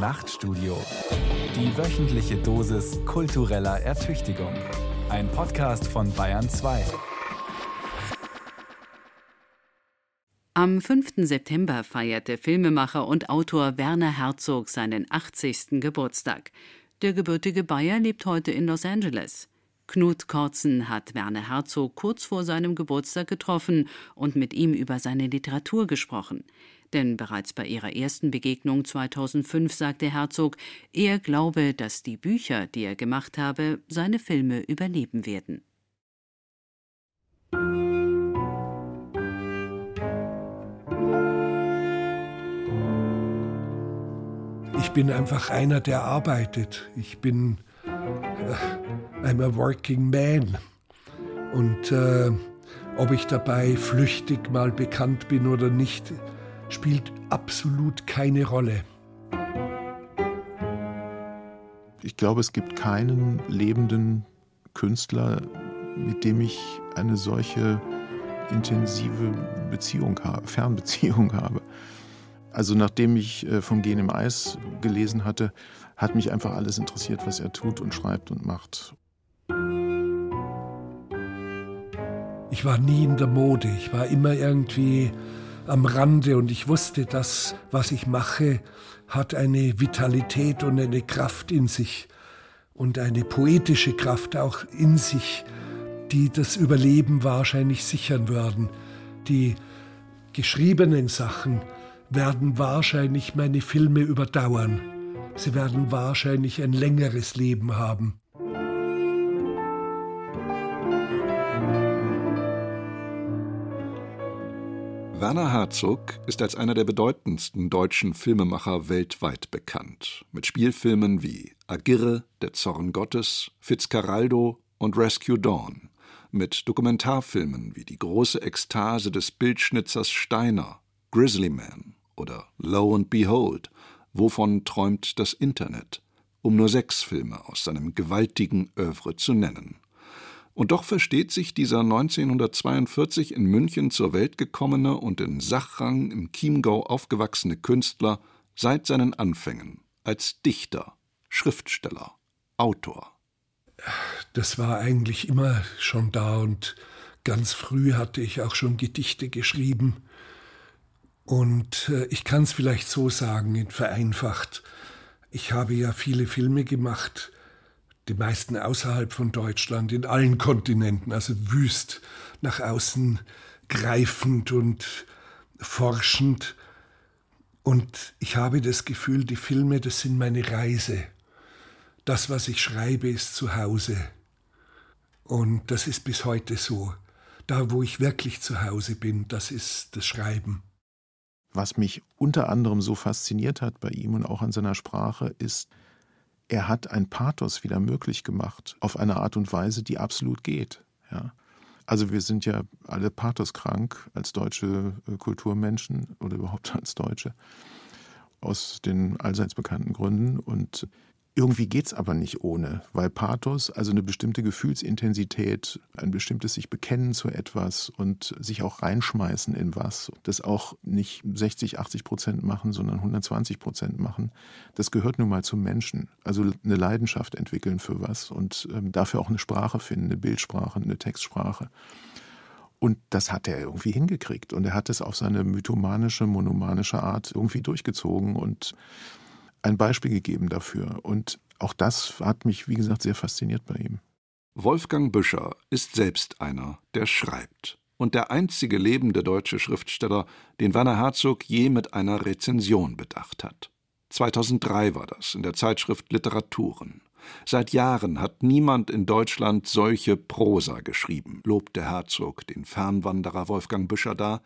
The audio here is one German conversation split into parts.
Nachtstudio. Die wöchentliche Dosis kultureller Ertüchtigung. Ein Podcast von Bayern 2. Am 5. September feierte Filmemacher und Autor Werner Herzog seinen 80. Geburtstag. Der gebürtige Bayer lebt heute in Los Angeles. Knut Kortzen hat Werner Herzog kurz vor seinem Geburtstag getroffen und mit ihm über seine Literatur gesprochen. Denn bereits bei ihrer ersten Begegnung 2005 sagte Herzog, er glaube, dass die Bücher, die er gemacht habe, seine Filme überleben werden. Ich bin einfach einer, der arbeitet. Ich bin äh, I'm a working man. Und äh, ob ich dabei flüchtig mal bekannt bin oder nicht, spielt absolut keine Rolle. Ich glaube, es gibt keinen lebenden Künstler, mit dem ich eine solche intensive Beziehung habe, Fernbeziehung habe. Also nachdem ich äh, vom Gehen im Eis gelesen hatte, hat mich einfach alles interessiert, was er tut und schreibt und macht. Ich war nie in der Mode, ich war immer irgendwie am Rande und ich wusste, dass was ich mache, hat eine Vitalität und eine Kraft in sich und eine poetische Kraft auch in sich, die das Überleben wahrscheinlich sichern würden. Die geschriebenen Sachen werden wahrscheinlich meine Filme überdauern. Sie werden wahrscheinlich ein längeres Leben haben. Werner Herzog ist als einer der bedeutendsten deutschen Filmemacher weltweit bekannt, mit Spielfilmen wie Agirre, Der Zorn Gottes, Fitzcarraldo und Rescue Dawn, mit Dokumentarfilmen wie Die große Ekstase des Bildschnitzers Steiner, Grizzly Man oder Lo and Behold, Wovon träumt das Internet, um nur sechs Filme aus seinem gewaltigen Övre zu nennen. Und doch versteht sich dieser 1942 in München zur Welt gekommene und in Sachrang im Chiemgau aufgewachsene Künstler seit seinen Anfängen als Dichter, Schriftsteller, Autor. Das war eigentlich immer schon da und ganz früh hatte ich auch schon Gedichte geschrieben. Und äh, ich kann es vielleicht so sagen, vereinfacht. Ich habe ja viele Filme gemacht, die meisten außerhalb von Deutschland, in allen Kontinenten, also wüst nach außen greifend und forschend. Und ich habe das Gefühl, die Filme, das sind meine Reise. Das, was ich schreibe, ist zu Hause. Und das ist bis heute so. Da, wo ich wirklich zu Hause bin, das ist das Schreiben. Was mich unter anderem so fasziniert hat bei ihm und auch an seiner Sprache, ist, er hat ein Pathos wieder möglich gemacht, auf eine Art und Weise, die absolut geht. Ja. Also wir sind ja alle pathoskrank als deutsche äh, Kulturmenschen oder überhaupt als Deutsche aus den allseits bekannten Gründen. Und irgendwie geht es aber nicht ohne, weil Pathos, also eine bestimmte Gefühlsintensität, ein bestimmtes sich bekennen zu etwas und sich auch reinschmeißen in was, das auch nicht 60, 80 Prozent machen, sondern 120 Prozent machen, das gehört nun mal zum Menschen. Also eine Leidenschaft entwickeln für was und ähm, dafür auch eine Sprache finden, eine Bildsprache, eine Textsprache. Und das hat er irgendwie hingekriegt. Und er hat es auf seine mythomanische, monomanische Art irgendwie durchgezogen. Und ein Beispiel gegeben dafür. Und auch das hat mich, wie gesagt, sehr fasziniert bei ihm. Wolfgang Büscher ist selbst einer, der schreibt. Und der einzige lebende deutsche Schriftsteller, den Werner Herzog je mit einer Rezension bedacht hat. 2003 war das in der Zeitschrift Literaturen. Seit Jahren hat niemand in Deutschland solche Prosa geschrieben, lobte Herzog den Fernwanderer Wolfgang Büscher da.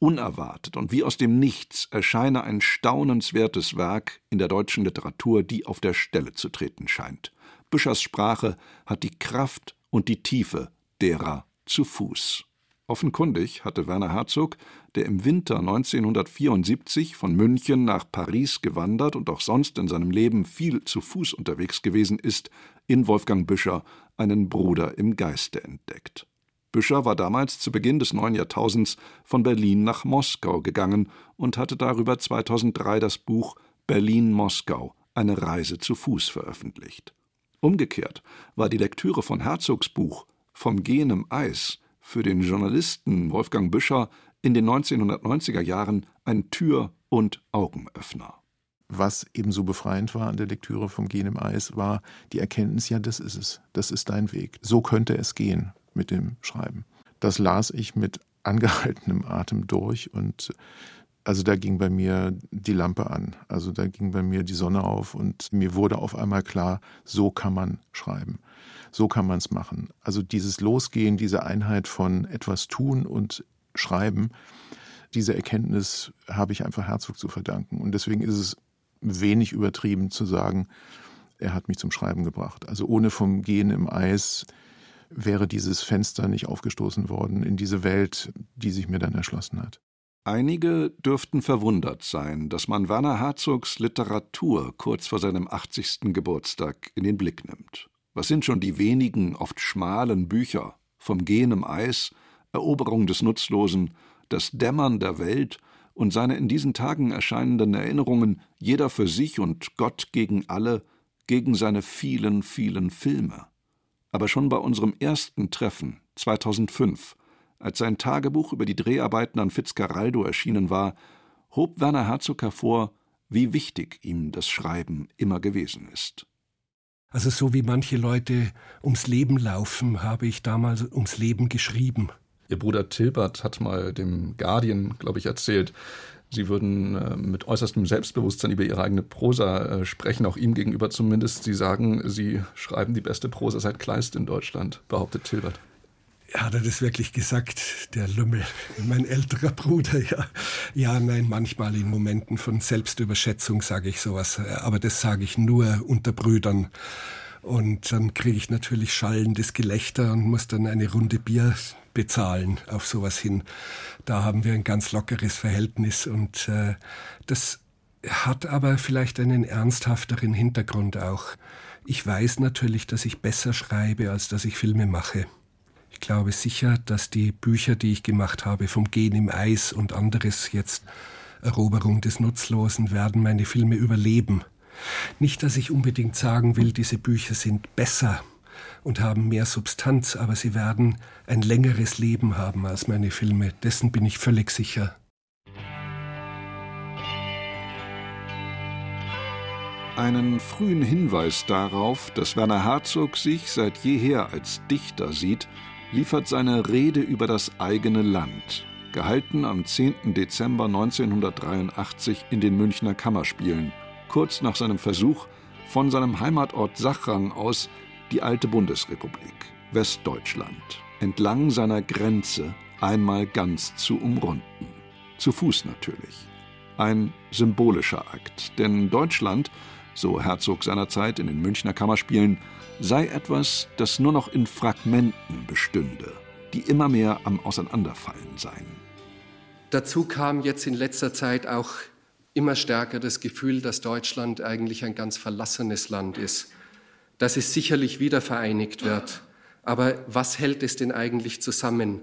Unerwartet und wie aus dem Nichts erscheine ein staunenswertes Werk in der deutschen Literatur, die auf der Stelle zu treten scheint. Büschers Sprache hat die Kraft und die Tiefe derer zu Fuß. Offenkundig hatte Werner Herzog, der im Winter 1974 von München nach Paris gewandert und auch sonst in seinem Leben viel zu Fuß unterwegs gewesen ist, in Wolfgang Büscher einen Bruder im Geiste entdeckt. Büscher war damals zu Beginn des neuen Jahrtausends von Berlin nach Moskau gegangen und hatte darüber 2003 das Buch Berlin-Moskau, eine Reise zu Fuß veröffentlicht. Umgekehrt war die Lektüre von Herzogs Buch Vom Gehen im Eis für den Journalisten Wolfgang Büscher in den 1990er Jahren ein Tür- und Augenöffner. Was ebenso befreiend war an der Lektüre vom Gehen im Eis, war die Erkenntnis, ja, das ist es, das ist dein Weg. So könnte es gehen mit dem Schreiben. Das las ich mit angehaltenem Atem durch und also da ging bei mir die Lampe an, also da ging bei mir die Sonne auf und mir wurde auf einmal klar, so kann man schreiben, so kann man es machen. Also dieses Losgehen, diese Einheit von etwas tun und schreiben, diese Erkenntnis habe ich einfach Herzog zu verdanken. Und deswegen ist es wenig übertrieben zu sagen, er hat mich zum Schreiben gebracht. Also ohne vom Gehen im Eis wäre dieses Fenster nicht aufgestoßen worden in diese Welt, die sich mir dann erschlossen hat. Einige dürften verwundert sein, dass man Werner Herzogs Literatur kurz vor seinem 80. Geburtstag in den Blick nimmt. Was sind schon die wenigen, oft schmalen Bücher vom Gehen im Eis, Eroberung des Nutzlosen, das Dämmern der Welt und seine in diesen Tagen erscheinenden Erinnerungen, jeder für sich und Gott gegen alle, gegen seine vielen, vielen Filme. Aber schon bei unserem ersten Treffen 2005 als sein Tagebuch über die Dreharbeiten an Fitzcarraldo erschienen war, hob Werner Herzog hervor, wie wichtig ihm das Schreiben immer gewesen ist. Also so wie manche Leute ums Leben laufen, habe ich damals ums Leben geschrieben. Ihr Bruder Tilbert hat mal dem Guardian, glaube ich, erzählt, Sie würden äh, mit äußerstem Selbstbewusstsein über Ihre eigene Prosa äh, sprechen, auch ihm gegenüber zumindest. Sie sagen, Sie schreiben die beste Prosa seit Kleist in Deutschland, behauptet Tilbert. Hat er das wirklich gesagt, der Lümmel, mein älterer Bruder? Ja, ja, nein, manchmal in Momenten von Selbstüberschätzung sage ich sowas, aber das sage ich nur unter Brüdern. Und dann kriege ich natürlich schallendes Gelächter und muss dann eine Runde Bier bezahlen auf sowas hin. Da haben wir ein ganz lockeres Verhältnis und äh, das hat aber vielleicht einen ernsthafteren Hintergrund auch. Ich weiß natürlich, dass ich besser schreibe, als dass ich Filme mache. Ich glaube sicher, dass die Bücher, die ich gemacht habe, vom Gehen im Eis und anderes jetzt Eroberung des Nutzlosen, werden meine Filme überleben. Nicht, dass ich unbedingt sagen will, diese Bücher sind besser und haben mehr Substanz, aber sie werden ein längeres Leben haben als meine Filme. Dessen bin ich völlig sicher. Einen frühen Hinweis darauf, dass Werner Herzog sich seit jeher als Dichter sieht, liefert seine Rede über das eigene Land, gehalten am 10. Dezember 1983 in den Münchner Kammerspielen, kurz nach seinem Versuch, von seinem Heimatort Sachrang aus die alte Bundesrepublik, Westdeutschland, entlang seiner Grenze einmal ganz zu umrunden. Zu Fuß natürlich. Ein symbolischer Akt, denn Deutschland, so Herzog seinerzeit in den Münchner Kammerspielen, sei etwas, das nur noch in Fragmenten bestünde, die immer mehr am Auseinanderfallen seien. Dazu kam jetzt in letzter Zeit auch immer stärker das Gefühl, dass Deutschland eigentlich ein ganz verlassenes Land ist, dass es sicherlich wieder vereinigt wird. Aber was hält es denn eigentlich zusammen?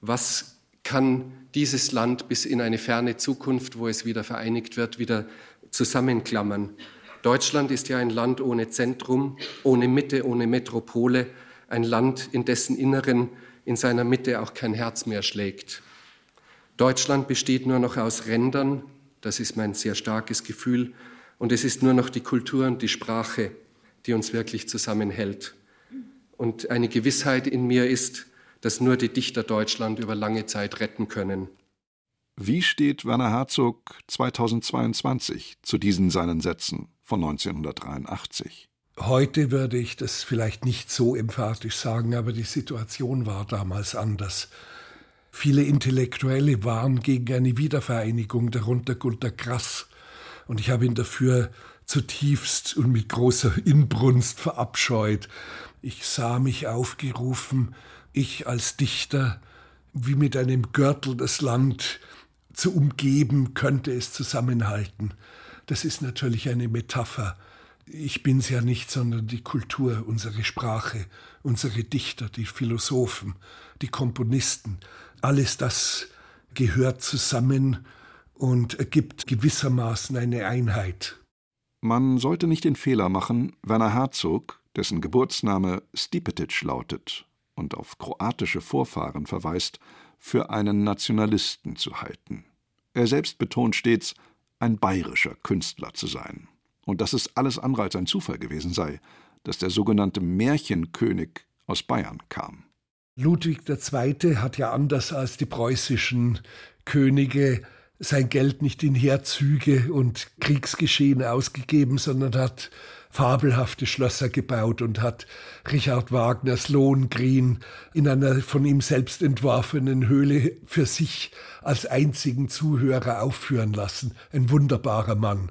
Was kann dieses Land bis in eine ferne Zukunft, wo es wieder vereinigt wird, wieder zusammenklammern? Deutschland ist ja ein Land ohne Zentrum, ohne Mitte, ohne Metropole, ein Land, in dessen Inneren in seiner Mitte auch kein Herz mehr schlägt. Deutschland besteht nur noch aus Rändern, das ist mein sehr starkes Gefühl, und es ist nur noch die Kultur und die Sprache, die uns wirklich zusammenhält. Und eine Gewissheit in mir ist, dass nur die Dichter Deutschland über lange Zeit retten können. Wie steht Werner Herzog 2022 zu diesen seinen Sätzen? Von 1983. Heute würde ich das vielleicht nicht so emphatisch sagen, aber die Situation war damals anders. Viele Intellektuelle waren gegen eine Wiedervereinigung, darunter Gunter Grass. Und ich habe ihn dafür zutiefst und mit großer Inbrunst verabscheut. Ich sah mich aufgerufen, ich als Dichter, wie mit einem Gürtel das Land zu umgeben, könnte es zusammenhalten. Das ist natürlich eine Metapher. Ich bin's ja nicht, sondern die Kultur, unsere Sprache, unsere Dichter, die Philosophen, die Komponisten. Alles das gehört zusammen und ergibt gewissermaßen eine Einheit. Man sollte nicht den Fehler machen, Werner Herzog, dessen Geburtsname Stipetic lautet und auf kroatische Vorfahren verweist, für einen Nationalisten zu halten. Er selbst betont stets, ein bayerischer Künstler zu sein. Und dass es alles andere als ein Zufall gewesen sei, dass der sogenannte Märchenkönig aus Bayern kam. Ludwig II. hat ja anders als die preußischen Könige sein Geld nicht in Heerzüge und Kriegsgeschehen ausgegeben, sondern hat fabelhafte Schlösser gebaut und hat Richard Wagners Lohengrin in einer von ihm selbst entworfenen Höhle für sich als einzigen Zuhörer aufführen lassen. Ein wunderbarer Mann.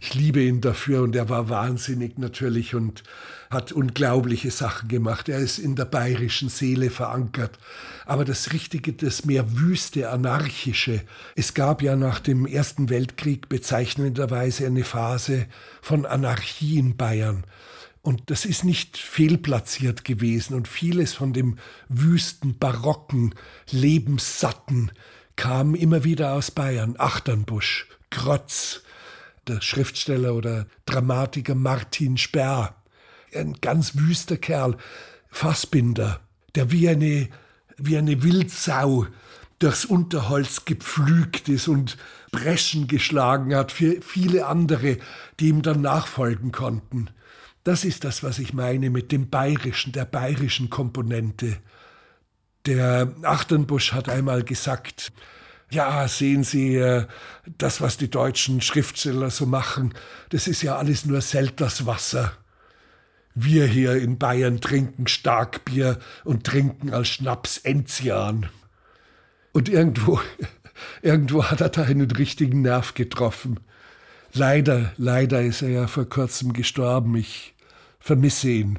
Ich liebe ihn dafür und er war wahnsinnig natürlich und hat unglaubliche Sachen gemacht. Er ist in der bayerischen Seele verankert. Aber das Richtige, das mehr wüste, anarchische. Es gab ja nach dem Ersten Weltkrieg bezeichnenderweise eine Phase von Anarchie in Bayern. Und das ist nicht fehlplatziert gewesen. Und vieles von dem wüsten, barocken, lebenssatten kam immer wieder aus Bayern. Achternbusch, Krotz, der Schriftsteller oder Dramatiker Martin Sperr, ein ganz wüster Kerl, Fassbinder, der wie eine, wie eine Wildsau durchs Unterholz gepflügt ist und Breschen geschlagen hat für viele andere, die ihm dann nachfolgen konnten. Das ist das, was ich meine mit dem bayerischen, der bayerischen Komponente. Der Achternbusch hat einmal gesagt, ja, sehen Sie, äh, das, was die deutschen Schriftsteller so machen, das ist ja alles nur Selterswasser. Wir hier in Bayern trinken Starkbier und trinken als Schnaps Enzian. Und irgendwo, irgendwo hat er da einen richtigen Nerv getroffen. Leider, leider ist er ja vor kurzem gestorben. Ich vermisse ihn.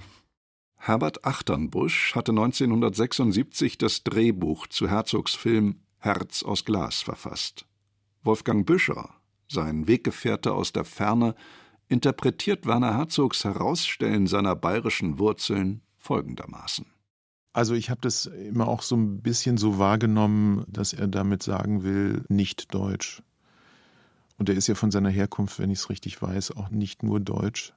Herbert Achternbusch hatte 1976 das Drehbuch zu Herzogs Film Herz aus Glas verfasst. Wolfgang Büscher, sein Weggefährte aus der Ferne, interpretiert Werner Herzogs Herausstellen seiner bayerischen Wurzeln folgendermaßen. Also ich habe das immer auch so ein bisschen so wahrgenommen, dass er damit sagen will, nicht deutsch. Und er ist ja von seiner Herkunft, wenn ich es richtig weiß, auch nicht nur deutsch.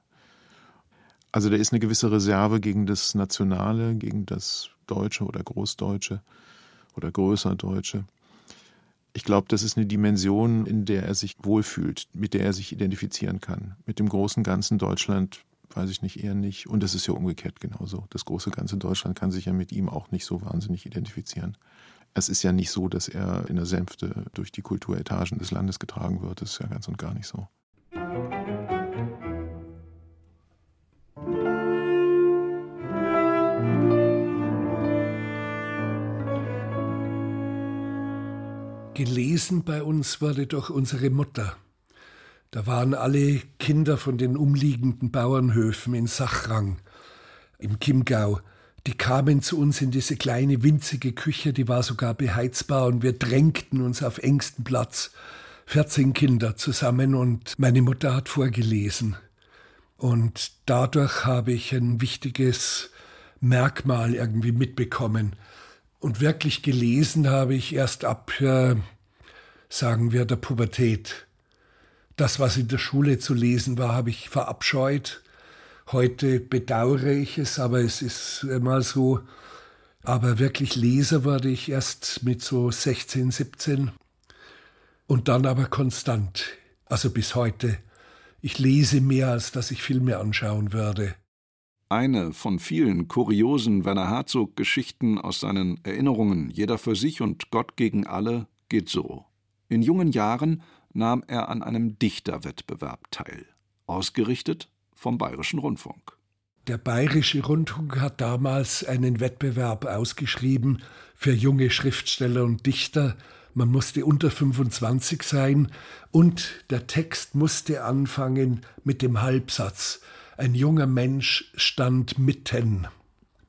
Also da ist eine gewisse Reserve gegen das Nationale, gegen das Deutsche oder Großdeutsche oder Größerdeutsche. Ich glaube, das ist eine Dimension, in der er sich wohlfühlt, mit der er sich identifizieren kann. Mit dem großen ganzen Deutschland weiß ich nicht, eher nicht. Und das ist ja umgekehrt genauso. Das große ganze Deutschland kann sich ja mit ihm auch nicht so wahnsinnig identifizieren. Es ist ja nicht so, dass er in der Sänfte durch die Kulturetagen des Landes getragen wird. Das ist ja ganz und gar nicht so. Gelesen bei uns wurde doch unsere Mutter. Da waren alle Kinder von den umliegenden Bauernhöfen in Sachrang, im Chiemgau. Die kamen zu uns in diese kleine winzige Küche, die war sogar beheizbar und wir drängten uns auf engstem Platz. 14 Kinder zusammen und meine Mutter hat vorgelesen. Und dadurch habe ich ein wichtiges Merkmal irgendwie mitbekommen. Und wirklich gelesen habe ich erst ab, äh, sagen wir, der Pubertät. Das, was in der Schule zu lesen war, habe ich verabscheut. Heute bedauere ich es, aber es ist mal so. Aber wirklich Leser wurde ich erst mit so 16, 17 und dann aber konstant, also bis heute. Ich lese mehr, als dass ich Filme anschauen würde. Eine von vielen kuriosen Werner Herzog-Geschichten aus seinen Erinnerungen, jeder für sich und Gott gegen alle, geht so. In jungen Jahren nahm er an einem Dichterwettbewerb teil, ausgerichtet vom Bayerischen Rundfunk. Der Bayerische Rundfunk hat damals einen Wettbewerb ausgeschrieben für junge Schriftsteller und Dichter. Man musste unter 25 sein und der Text musste anfangen mit dem Halbsatz ein junger Mensch stand mitten.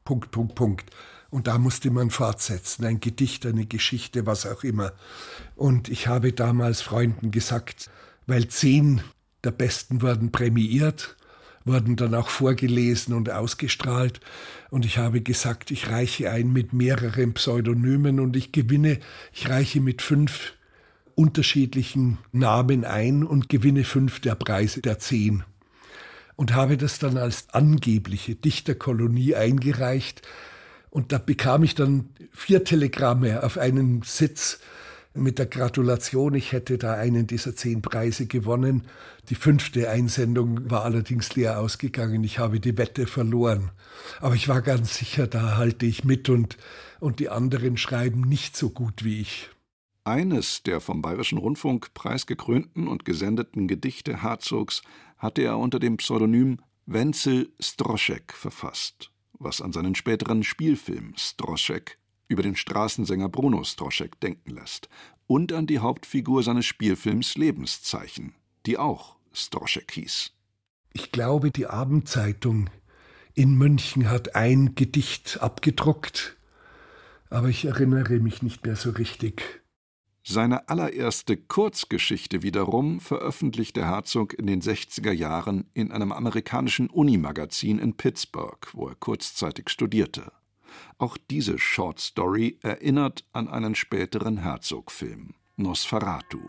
Punkt, Punkt, Punkt. Und da musste man fortsetzen, ein Gedicht, eine Geschichte, was auch immer. Und ich habe damals Freunden gesagt, weil zehn der Besten wurden prämiiert, wurden dann auch vorgelesen und ausgestrahlt. Und ich habe gesagt, ich reiche ein mit mehreren Pseudonymen und ich gewinne, ich reiche mit fünf unterschiedlichen Namen ein und gewinne fünf der Preise der zehn. Und habe das dann als angebliche Dichterkolonie eingereicht. Und da bekam ich dann vier Telegramme auf einen Sitz mit der Gratulation, ich hätte da einen dieser zehn Preise gewonnen. Die fünfte Einsendung war allerdings leer ausgegangen. Ich habe die Wette verloren. Aber ich war ganz sicher, da halte ich mit und, und die anderen schreiben nicht so gut wie ich. Eines der vom Bayerischen Rundfunk preisgekrönten und gesendeten Gedichte Herzogs hatte er unter dem Pseudonym Wenzel Stroschek verfasst, was an seinen späteren Spielfilm Stroschek über den Straßensänger Bruno Stroschek denken lässt und an die Hauptfigur seines Spielfilms Lebenszeichen, die auch Stroschek hieß. Ich glaube, die Abendzeitung in München hat ein Gedicht abgedruckt, aber ich erinnere mich nicht mehr so richtig. Seine allererste Kurzgeschichte wiederum veröffentlichte Herzog in den 60er Jahren in einem amerikanischen Unimagazin in Pittsburgh, wo er kurzzeitig studierte. Auch diese Short Story erinnert an einen späteren Herzog-Film, Nosferatu.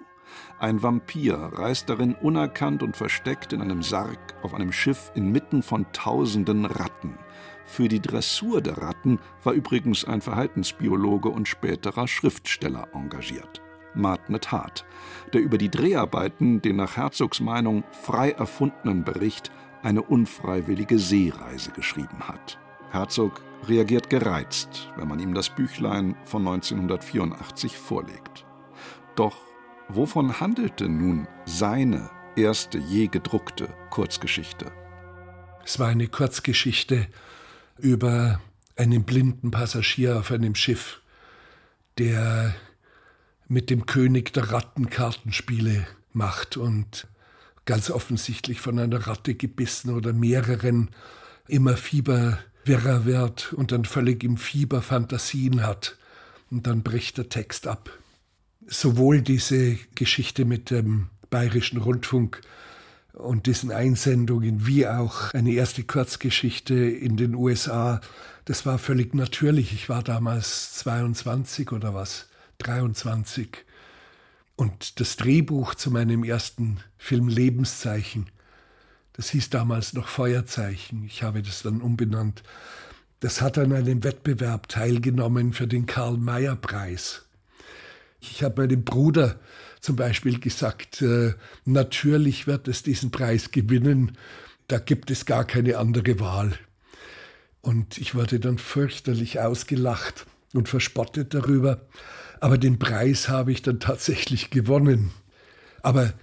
Ein Vampir reist darin unerkannt und versteckt in einem Sarg auf einem Schiff inmitten von tausenden Ratten. Für die Dressur der Ratten war übrigens ein Verhaltensbiologe und späterer Schriftsteller engagiert. Martnet Hart, der über die Dreharbeiten den nach Herzogs Meinung frei erfundenen Bericht eine unfreiwillige Seereise geschrieben hat. Herzog reagiert gereizt, wenn man ihm das Büchlein von 1984 vorlegt. Doch wovon handelte nun seine erste je gedruckte Kurzgeschichte? Es war eine Kurzgeschichte über einen blinden Passagier auf einem Schiff, der mit dem König der Ratten Kartenspiele macht und ganz offensichtlich von einer Ratte gebissen oder mehreren immer fieberwirrer wird und dann völlig im Fieber Fantasien hat. Und dann bricht der Text ab. Sowohl diese Geschichte mit dem Bayerischen Rundfunk und diesen Einsendungen wie auch eine erste Kurzgeschichte in den USA, das war völlig natürlich. Ich war damals 22 oder was. 23. Und das Drehbuch zu meinem ersten Film Lebenszeichen, das hieß damals noch Feuerzeichen, ich habe das dann umbenannt, das hat an einem Wettbewerb teilgenommen für den Karl-Mayer-Preis. Ich habe meinem Bruder zum Beispiel gesagt, äh, natürlich wird es diesen Preis gewinnen, da gibt es gar keine andere Wahl. Und ich wurde dann fürchterlich ausgelacht und verspottet darüber. Aber den Preis habe ich dann tatsächlich gewonnen. Aber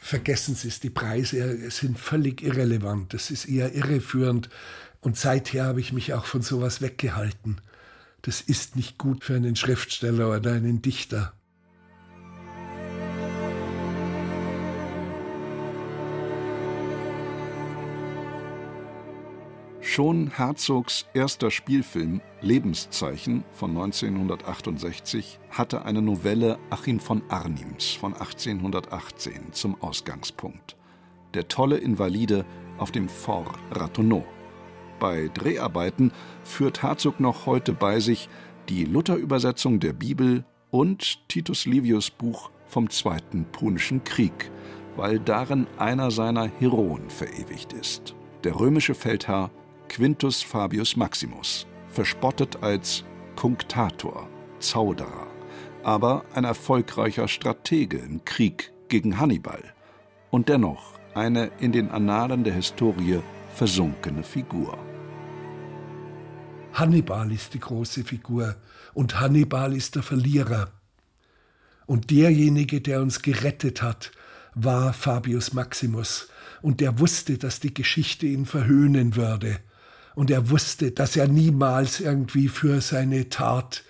vergessen Sie es, die Preise sind völlig irrelevant. Das ist eher irreführend. Und seither habe ich mich auch von sowas weggehalten. Das ist nicht gut für einen Schriftsteller oder einen Dichter. Schon Herzogs erster Spielfilm Lebenszeichen von 1968 hatte eine Novelle Achim von Arnims von 1818 zum Ausgangspunkt. Der tolle Invalide auf dem Fort Ratonneau. Bei Dreharbeiten führt Herzog noch heute bei sich die Luther-Übersetzung der Bibel und Titus Livius Buch vom Zweiten Punischen Krieg, weil darin einer seiner Heroen verewigt ist. Der römische Feldherr Quintus Fabius Maximus, verspottet als Punctator, Zauderer, aber ein erfolgreicher Stratege im Krieg gegen Hannibal und dennoch eine in den Annalen der Historie versunkene Figur. Hannibal ist die große Figur und Hannibal ist der Verlierer. Und derjenige, der uns gerettet hat, war Fabius Maximus, und der wusste, dass die Geschichte ihn verhöhnen würde. Und er wusste, dass er niemals irgendwie für seine Tat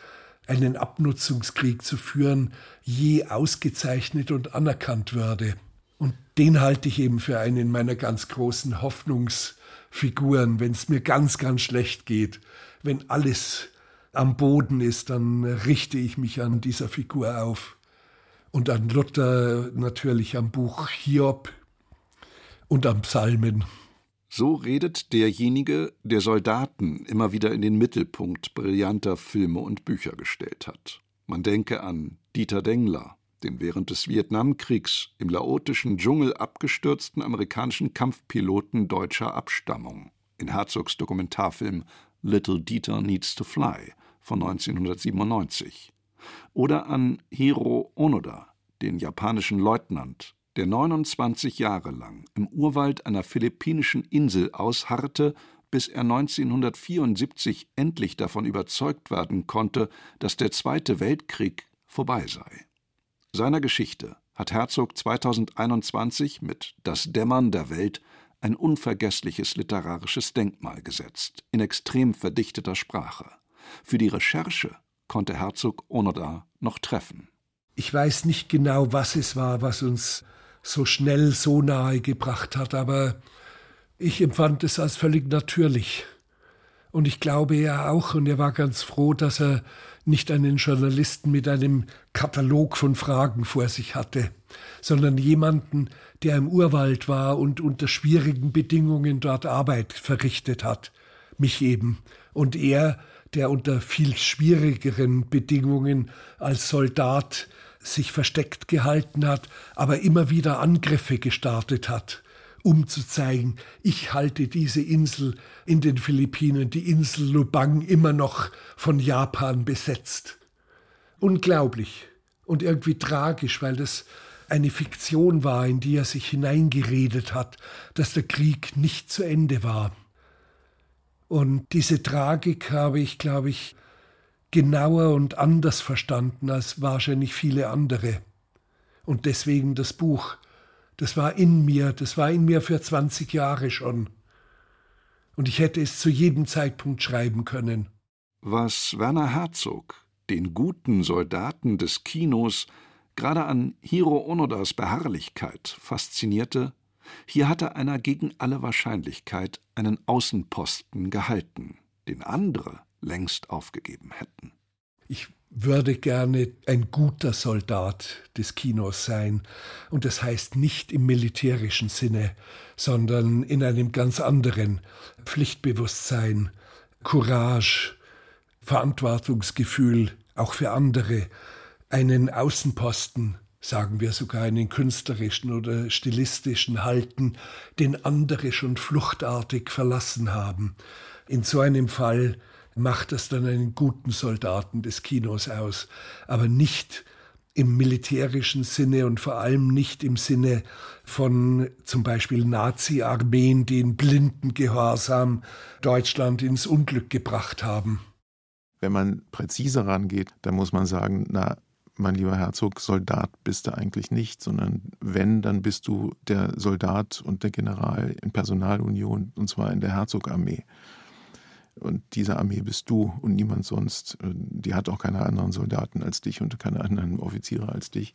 einen Abnutzungskrieg zu führen, je ausgezeichnet und anerkannt würde. Und den halte ich eben für einen meiner ganz großen Hoffnungsfiguren, wenn es mir ganz, ganz schlecht geht, wenn alles am Boden ist, dann richte ich mich an dieser Figur auf. Und an Luther natürlich am Buch Hiob und am Psalmen. So redet derjenige, der Soldaten immer wieder in den Mittelpunkt brillanter Filme und Bücher gestellt hat. Man denke an Dieter Dengler, den während des Vietnamkriegs im laotischen Dschungel abgestürzten amerikanischen Kampfpiloten deutscher Abstammung in Herzogs Dokumentarfilm Little Dieter Needs to Fly von 1997 oder an Hiro Onoda, den japanischen Leutnant, der 29 Jahre lang im Urwald einer philippinischen Insel ausharrte, bis er 1974 endlich davon überzeugt werden konnte, dass der Zweite Weltkrieg vorbei sei. Seiner Geschichte hat Herzog 2021 mit Das Dämmern der Welt ein unvergessliches literarisches Denkmal gesetzt, in extrem verdichteter Sprache. Für die Recherche konnte Herzog Onoda noch treffen. Ich weiß nicht genau, was es war, was uns so schnell so nahe gebracht hat, aber ich empfand es als völlig natürlich. Und ich glaube er auch, und er war ganz froh, dass er nicht einen Journalisten mit einem Katalog von Fragen vor sich hatte, sondern jemanden, der im Urwald war und unter schwierigen Bedingungen dort Arbeit verrichtet hat, mich eben. Und er, der unter viel schwierigeren Bedingungen als Soldat sich versteckt gehalten hat, aber immer wieder Angriffe gestartet hat um zu zeigen, ich halte diese Insel in den Philippinen, die Insel Lubang, immer noch von Japan besetzt. Unglaublich und irgendwie tragisch, weil das eine Fiktion war, in die er sich hineingeredet hat, dass der Krieg nicht zu Ende war. Und diese Tragik habe ich, glaube ich, genauer und anders verstanden als wahrscheinlich viele andere. Und deswegen das Buch das war in mir, das war in mir für 20 Jahre schon. Und ich hätte es zu jedem Zeitpunkt schreiben können. Was Werner Herzog, den guten Soldaten des Kinos, gerade an Hiro Onodas Beharrlichkeit faszinierte, hier hatte einer gegen alle Wahrscheinlichkeit einen Außenposten gehalten, den andere längst aufgegeben hätten. Ich würde gerne ein guter Soldat des Kinos sein. Und das heißt nicht im militärischen Sinne, sondern in einem ganz anderen Pflichtbewusstsein, Courage, Verantwortungsgefühl, auch für andere, einen Außenposten, sagen wir sogar einen künstlerischen oder stilistischen halten, den andere schon fluchtartig verlassen haben. In so einem Fall macht das dann einen guten Soldaten des Kinos aus, aber nicht im militärischen Sinne und vor allem nicht im Sinne von zum Beispiel Nazi-Armeen, die in blinden Gehorsam Deutschland ins Unglück gebracht haben. Wenn man präziser rangeht, dann muss man sagen, na, mein lieber Herzog, Soldat bist du eigentlich nicht, sondern wenn, dann bist du der Soldat und der General in Personalunion, und zwar in der Herzogarmee. Und diese Armee bist du und niemand sonst. Die hat auch keine anderen Soldaten als dich und keine anderen Offiziere als dich.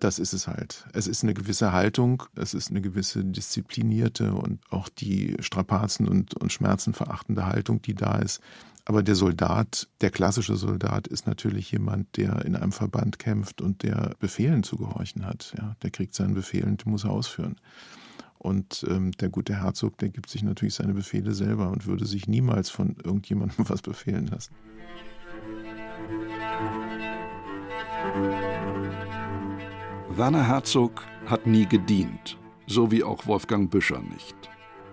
Das ist es halt. Es ist eine gewisse Haltung, es ist eine gewisse disziplinierte und auch die Strapazen und, und Schmerzen verachtende Haltung, die da ist. Aber der Soldat, der klassische Soldat, ist natürlich jemand, der in einem Verband kämpft und der Befehlen zu gehorchen hat. Ja, der kriegt seinen Befehl und muss er ausführen. Und ähm, der gute Herzog, der gibt sich natürlich seine Befehle selber und würde sich niemals von irgendjemandem was befehlen lassen. Werner Herzog hat nie gedient, so wie auch Wolfgang Büscher nicht.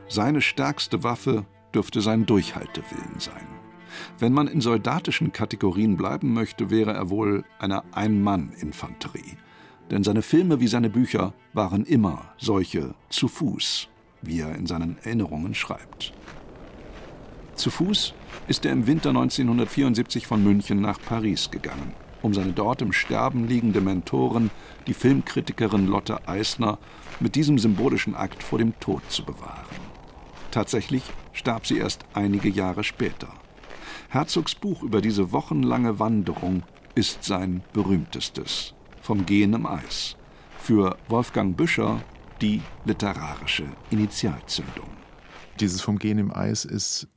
Seine stärkste Waffe dürfte sein Durchhaltewillen sein. Wenn man in soldatischen Kategorien bleiben möchte, wäre er wohl eine Ein-Mann-Infanterie denn seine Filme wie seine Bücher waren immer solche zu Fuß, wie er in seinen Erinnerungen schreibt. Zu Fuß ist er im Winter 1974 von München nach Paris gegangen, um seine dort im Sterben liegende Mentorin, die Filmkritikerin Lotte Eisner, mit diesem symbolischen Akt vor dem Tod zu bewahren. Tatsächlich starb sie erst einige Jahre später. Herzogs Buch über diese wochenlange Wanderung ist sein berühmtestes vom Gehen im Eis. Für Wolfgang Büscher die literarische Initialzündung. Dieses vom Gehen im Eis ist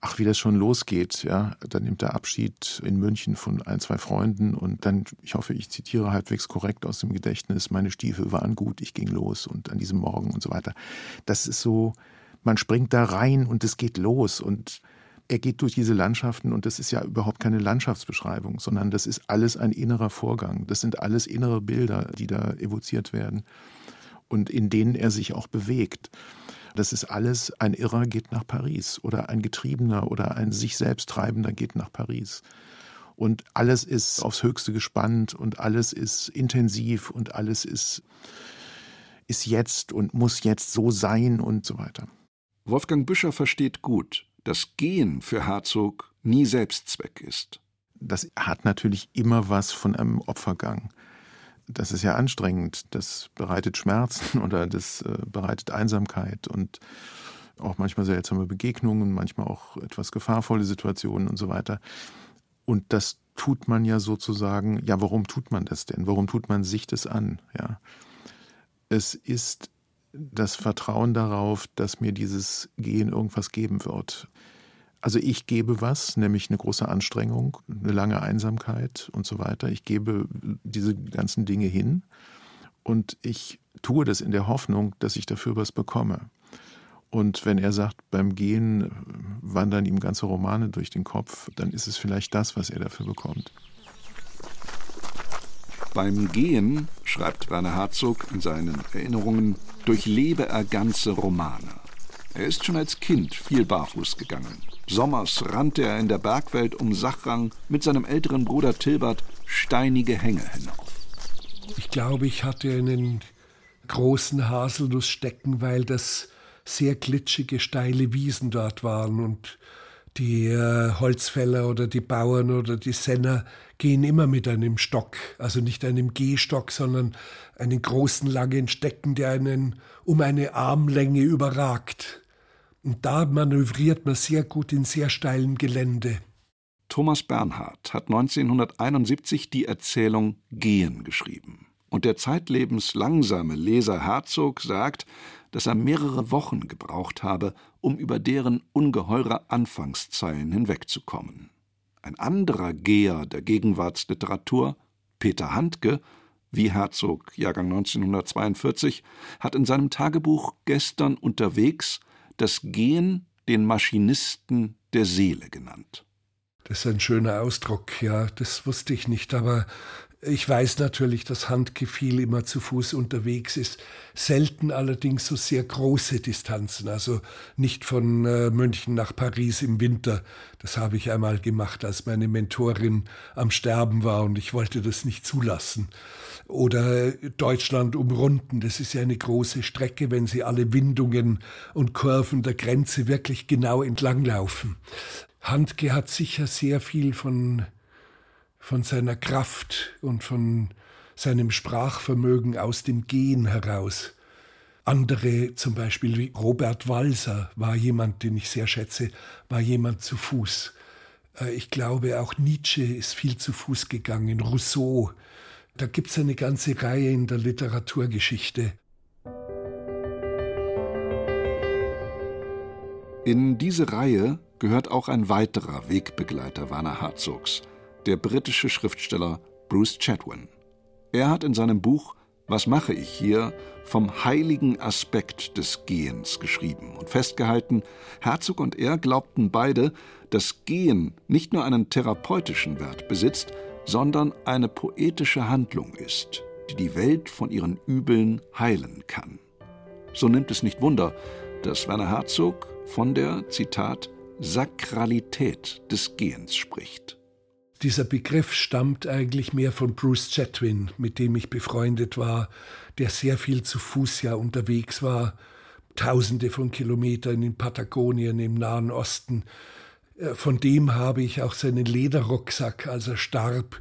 ach, wie das schon losgeht, ja. Dann nimmt er Abschied in München von ein, zwei Freunden und dann, ich hoffe, ich zitiere halbwegs korrekt aus dem Gedächtnis, meine Stiefel waren gut, ich ging los und an diesem Morgen und so weiter. Das ist so, man springt da rein und es geht los und er geht durch diese Landschaften und das ist ja überhaupt keine Landschaftsbeschreibung, sondern das ist alles ein innerer Vorgang. Das sind alles innere Bilder, die da evoziert werden und in denen er sich auch bewegt. Das ist alles, ein Irrer geht nach Paris oder ein Getriebener oder ein sich selbst Treibender geht nach Paris. Und alles ist aufs Höchste gespannt und alles ist intensiv und alles ist, ist jetzt und muss jetzt so sein und so weiter. Wolfgang Büscher versteht gut, dass Gehen für Herzog nie Selbstzweck ist. Das hat natürlich immer was von einem Opfergang das ist ja anstrengend, das bereitet Schmerzen oder das äh, bereitet Einsamkeit und auch manchmal seltsame Begegnungen, manchmal auch etwas gefahrvolle Situationen und so weiter. Und das tut man ja sozusagen, ja, warum tut man das denn? Warum tut man sich das an? Ja. Es ist das Vertrauen darauf, dass mir dieses Gehen irgendwas geben wird. Also ich gebe was, nämlich eine große Anstrengung, eine lange Einsamkeit und so weiter. Ich gebe diese ganzen Dinge hin und ich tue das in der Hoffnung, dass ich dafür was bekomme. Und wenn er sagt, beim Gehen wandern ihm ganze Romane durch den Kopf, dann ist es vielleicht das, was er dafür bekommt. Beim Gehen, schreibt Werner Herzog in seinen Erinnerungen, durchlebe er ganze Romane. Er ist schon als Kind viel barfuß gegangen. Sommers rannte er in der Bergwelt um Sachrang mit seinem älteren Bruder Tilbert steinige Hänge hinauf. Ich glaube, ich hatte einen großen Haselnuss stecken, weil das sehr glitschige, steile Wiesen dort waren und die äh, Holzfäller oder die Bauern oder die Senner gehen immer mit einem Stock, also nicht einem Gehstock, sondern einen großen langen Stecken, der einen um eine Armlänge überragt. Und da manövriert man sehr gut in sehr steilem Gelände. Thomas Bernhard hat 1971 die Erzählung Gehen geschrieben. Und der zeitlebens langsame Leser Herzog sagt, dass er mehrere Wochen gebraucht habe, um über deren ungeheure Anfangszeilen hinwegzukommen. Ein anderer Geher der Gegenwartsliteratur, Peter Handke, wie Herzog, Jahrgang 1942, hat in seinem Tagebuch Gestern unterwegs das Gehen den Maschinisten der Seele genannt. Das ist ein schöner Ausdruck, ja, das wusste ich nicht, aber ich weiß natürlich, dass Handke viel immer zu Fuß unterwegs ist, selten allerdings so sehr große Distanzen, also nicht von äh, München nach Paris im Winter. Das habe ich einmal gemacht, als meine Mentorin am Sterben war und ich wollte das nicht zulassen. Oder Deutschland umrunden, das ist ja eine große Strecke, wenn Sie alle Windungen und Kurven der Grenze wirklich genau entlanglaufen. Handke hat sicher sehr viel von von seiner Kraft und von seinem Sprachvermögen aus dem Gehen heraus. Andere, zum Beispiel wie Robert Walser, war jemand, den ich sehr schätze, war jemand zu Fuß. Äh, ich glaube, auch Nietzsche ist viel zu Fuß gegangen, Rousseau. Da gibt es eine ganze Reihe in der Literaturgeschichte. In diese Reihe gehört auch ein weiterer Wegbegleiter Werner Herzogs, der britische Schriftsteller Bruce Chatwin. Er hat in seinem Buch Was mache ich hier vom heiligen Aspekt des Gehens geschrieben und festgehalten, Herzog und er glaubten beide, dass Gehen nicht nur einen therapeutischen Wert besitzt, sondern eine poetische Handlung ist, die die Welt von ihren Übeln heilen kann. So nimmt es nicht Wunder, dass Werner Herzog von der, Zitat, Sakralität des Gehens spricht. Dieser Begriff stammt eigentlich mehr von Bruce Chatwin, mit dem ich befreundet war, der sehr viel zu Fuß ja unterwegs war, tausende von Kilometern in Patagonien im Nahen Osten. Äh, von dem habe ich auch seinen Lederrucksack, als er starb,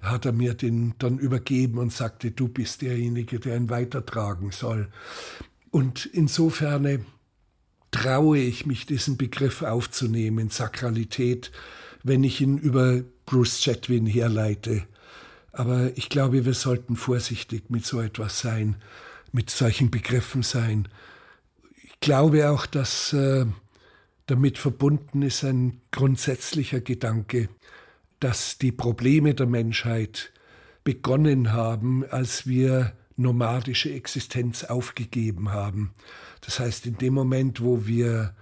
hat er mir den dann übergeben und sagte, du bist derjenige, der ihn weitertragen soll. Und insofern traue ich mich, diesen Begriff aufzunehmen, Sakralität, wenn ich ihn über Bruce Chatwin herleite. Aber ich glaube, wir sollten vorsichtig mit so etwas sein, mit solchen Begriffen sein. Ich glaube auch, dass äh, damit verbunden ist ein grundsätzlicher Gedanke, dass die Probleme der Menschheit begonnen haben, als wir nomadische Existenz aufgegeben haben. Das heißt, in dem Moment, wo wir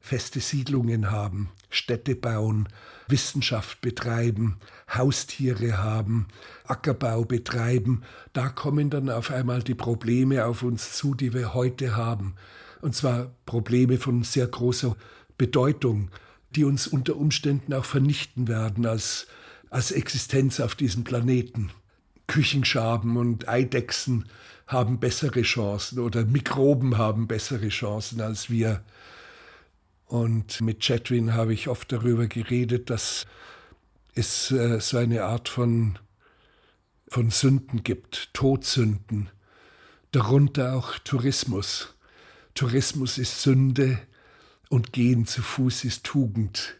feste Siedlungen haben, Städte bauen, Wissenschaft betreiben, Haustiere haben, Ackerbau betreiben, da kommen dann auf einmal die Probleme auf uns zu, die wir heute haben. Und zwar Probleme von sehr großer Bedeutung, die uns unter Umständen auch vernichten werden als, als Existenz auf diesem Planeten. Küchenschaben und Eidechsen haben bessere Chancen oder Mikroben haben bessere Chancen als wir. Und mit Chatwin habe ich oft darüber geredet, dass es äh, so eine Art von, von Sünden gibt, Todsünden, darunter auch Tourismus. Tourismus ist Sünde und Gehen zu Fuß ist Tugend.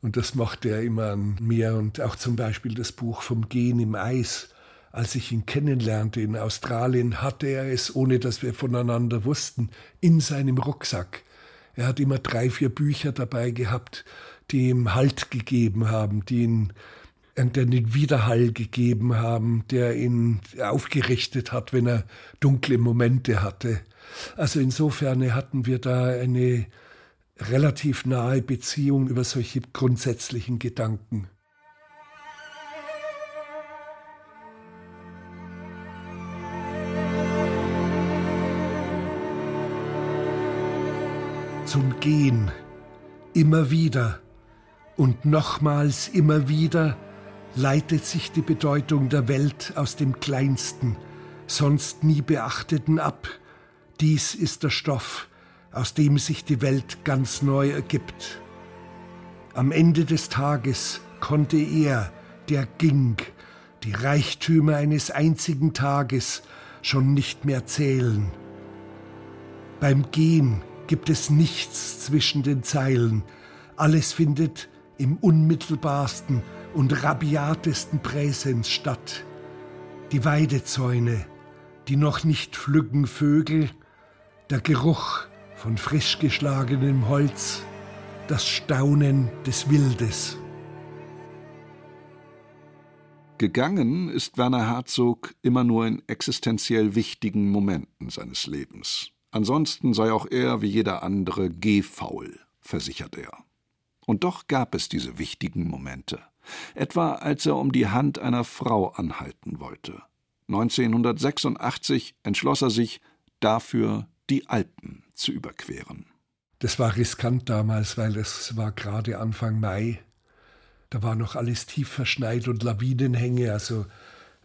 Und das mochte er immer an mir und auch zum Beispiel das Buch vom Gehen im Eis. Als ich ihn kennenlernte in Australien, hatte er es, ohne dass wir voneinander wussten, in seinem Rucksack. Er hat immer drei, vier Bücher dabei gehabt, die ihm Halt gegeben haben, die ihn einen Widerhall gegeben haben, der ihn aufgerichtet hat, wenn er dunkle Momente hatte. Also insofern hatten wir da eine relativ nahe Beziehung über solche grundsätzlichen Gedanken. Zum Gehen, immer wieder und nochmals immer wieder leitet sich die Bedeutung der Welt aus dem kleinsten, sonst nie beachteten ab. Dies ist der Stoff, aus dem sich die Welt ganz neu ergibt. Am Ende des Tages konnte er, der ging, die Reichtümer eines einzigen Tages schon nicht mehr zählen. Beim Gehen gibt es nichts zwischen den Zeilen. Alles findet im unmittelbarsten und rabiatesten Präsens statt. Die Weidezäune, die noch nicht pflücken Vögel, der Geruch von frisch geschlagenem Holz, das Staunen des Wildes. Gegangen ist Werner Herzog immer nur in existenziell wichtigen Momenten seines Lebens. Ansonsten sei auch er wie jeder andere gehfaul, versichert er. Und doch gab es diese wichtigen Momente, etwa als er um die Hand einer Frau anhalten wollte. 1986 entschloss er sich, dafür die Alpen zu überqueren. Das war riskant damals, weil es war gerade Anfang Mai. Da war noch alles tief verschneit und Lawinenhänge, also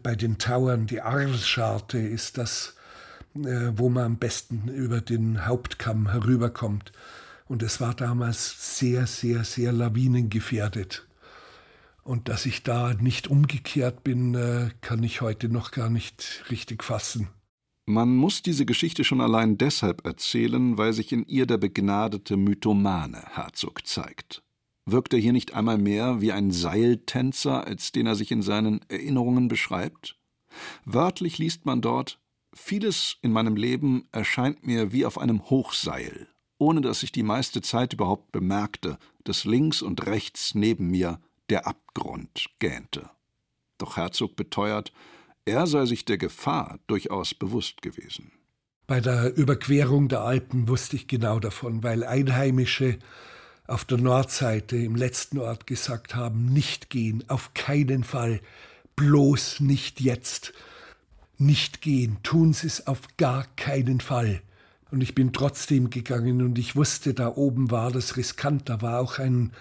bei den Tauern, die Arscharte ist das wo man am besten über den Hauptkamm herüberkommt. Und es war damals sehr, sehr, sehr lawinengefährdet. Und dass ich da nicht umgekehrt bin, äh, kann ich heute noch gar nicht richtig fassen. Man muss diese Geschichte schon allein deshalb erzählen, weil sich in ihr der begnadete Mythomane Herzog zeigt. Wirkt er hier nicht einmal mehr wie ein Seiltänzer, als den er sich in seinen Erinnerungen beschreibt? Wörtlich liest man dort Vieles in meinem Leben erscheint mir wie auf einem Hochseil, ohne dass ich die meiste Zeit überhaupt bemerkte, dass links und rechts neben mir der Abgrund gähnte. Doch Herzog beteuert, er sei sich der Gefahr durchaus bewusst gewesen. Bei der Überquerung der Alpen wusste ich genau davon, weil Einheimische auf der Nordseite im letzten Ort gesagt haben, nicht gehen, auf keinen Fall, bloß nicht jetzt nicht gehen, tun Sie es auf gar keinen Fall. Und ich bin trotzdem gegangen und ich wusste, da oben war das riskant, da war auch ein,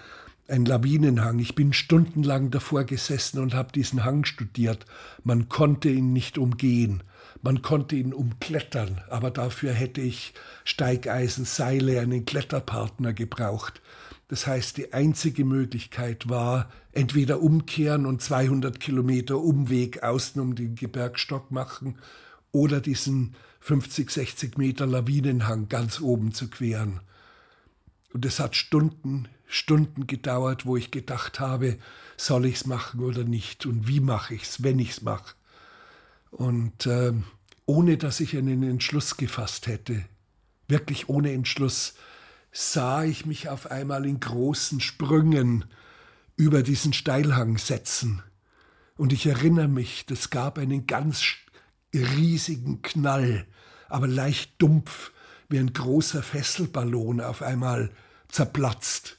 ein Lawinenhang. Ich bin stundenlang davor gesessen und habe diesen Hang studiert. Man konnte ihn nicht umgehen, man konnte ihn umklettern, aber dafür hätte ich Steigeisen, Seile, einen Kletterpartner gebraucht. Das heißt, die einzige Möglichkeit war, entweder umkehren und 200 Kilometer Umweg außen um den Gebirgsstock machen oder diesen 50, 60 Meter Lawinenhang ganz oben zu queren. Und es hat Stunden, Stunden gedauert, wo ich gedacht habe, soll ich es machen oder nicht und wie mache ich es, wenn ich es mache. Und äh, ohne dass ich einen Entschluss gefasst hätte, wirklich ohne Entschluss, sah ich mich auf einmal in großen Sprüngen über diesen Steilhang setzen. Und ich erinnere mich, das gab einen ganz riesigen Knall, aber leicht dumpf, wie ein großer Fesselballon auf einmal zerplatzt.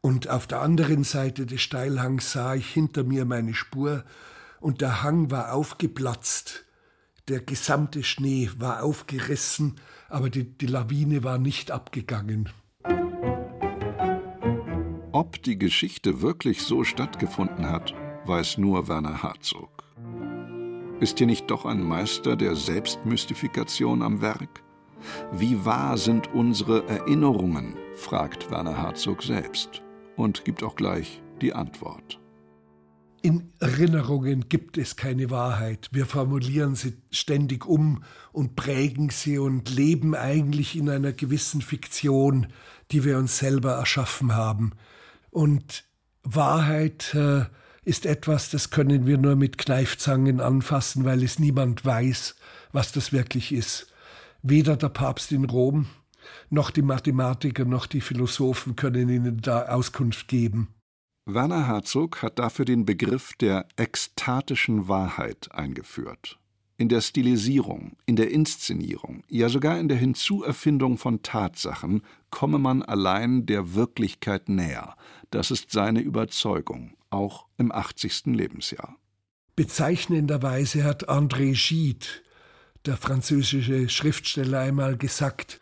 Und auf der anderen Seite des Steilhangs sah ich hinter mir meine Spur und der Hang war aufgeplatzt. Der gesamte Schnee war aufgerissen, aber die, die Lawine war nicht abgegangen. Ob die Geschichte wirklich so stattgefunden hat, weiß nur Werner Herzog. Ist hier nicht doch ein Meister der Selbstmystifikation am Werk? Wie wahr sind unsere Erinnerungen? fragt Werner Herzog selbst und gibt auch gleich die Antwort. In Erinnerungen gibt es keine Wahrheit. Wir formulieren sie ständig um und prägen sie und leben eigentlich in einer gewissen Fiktion, die wir uns selber erschaffen haben. Und Wahrheit äh, ist etwas, das können wir nur mit Kneifzangen anfassen, weil es niemand weiß, was das wirklich ist. Weder der Papst in Rom, noch die Mathematiker, noch die Philosophen können ihnen da Auskunft geben. Werner Herzog hat dafür den Begriff der ekstatischen Wahrheit eingeführt. In der Stilisierung, in der Inszenierung, ja sogar in der Hinzuerfindung von Tatsachen komme man allein der Wirklichkeit näher. Das ist seine Überzeugung, auch im 80. Lebensjahr. Bezeichnenderweise hat André Gide, der französische Schriftsteller, einmal gesagt,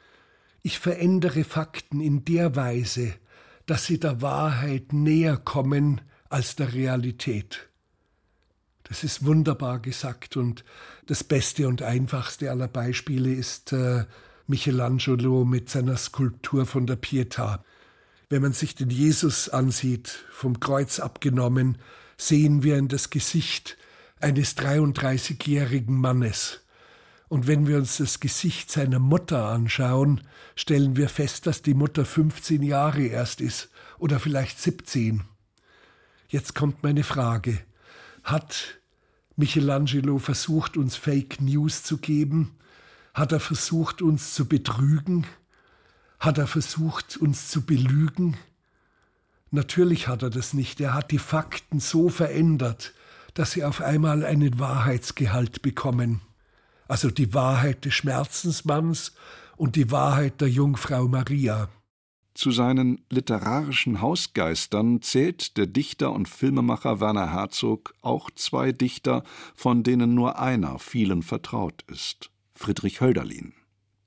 ich verändere Fakten in der Weise, dass sie der Wahrheit näher kommen als der Realität. Das ist wunderbar gesagt und das beste und einfachste aller Beispiele ist äh, Michelangelo mit seiner Skulptur von der Pietà. Wenn man sich den Jesus ansieht, vom Kreuz abgenommen, sehen wir in das Gesicht eines 33-jährigen Mannes. Und wenn wir uns das Gesicht seiner Mutter anschauen, stellen wir fest, dass die Mutter 15 Jahre erst ist oder vielleicht 17. Jetzt kommt meine Frage. Hat Michelangelo versucht, uns Fake News zu geben? Hat er versucht, uns zu betrügen? Hat er versucht, uns zu belügen? Natürlich hat er das nicht. Er hat die Fakten so verändert, dass sie auf einmal einen Wahrheitsgehalt bekommen also die Wahrheit des Schmerzensmanns und die Wahrheit der Jungfrau Maria. Zu seinen literarischen Hausgeistern zählt der Dichter und Filmemacher Werner Herzog auch zwei Dichter, von denen nur einer vielen vertraut ist: Friedrich Hölderlin.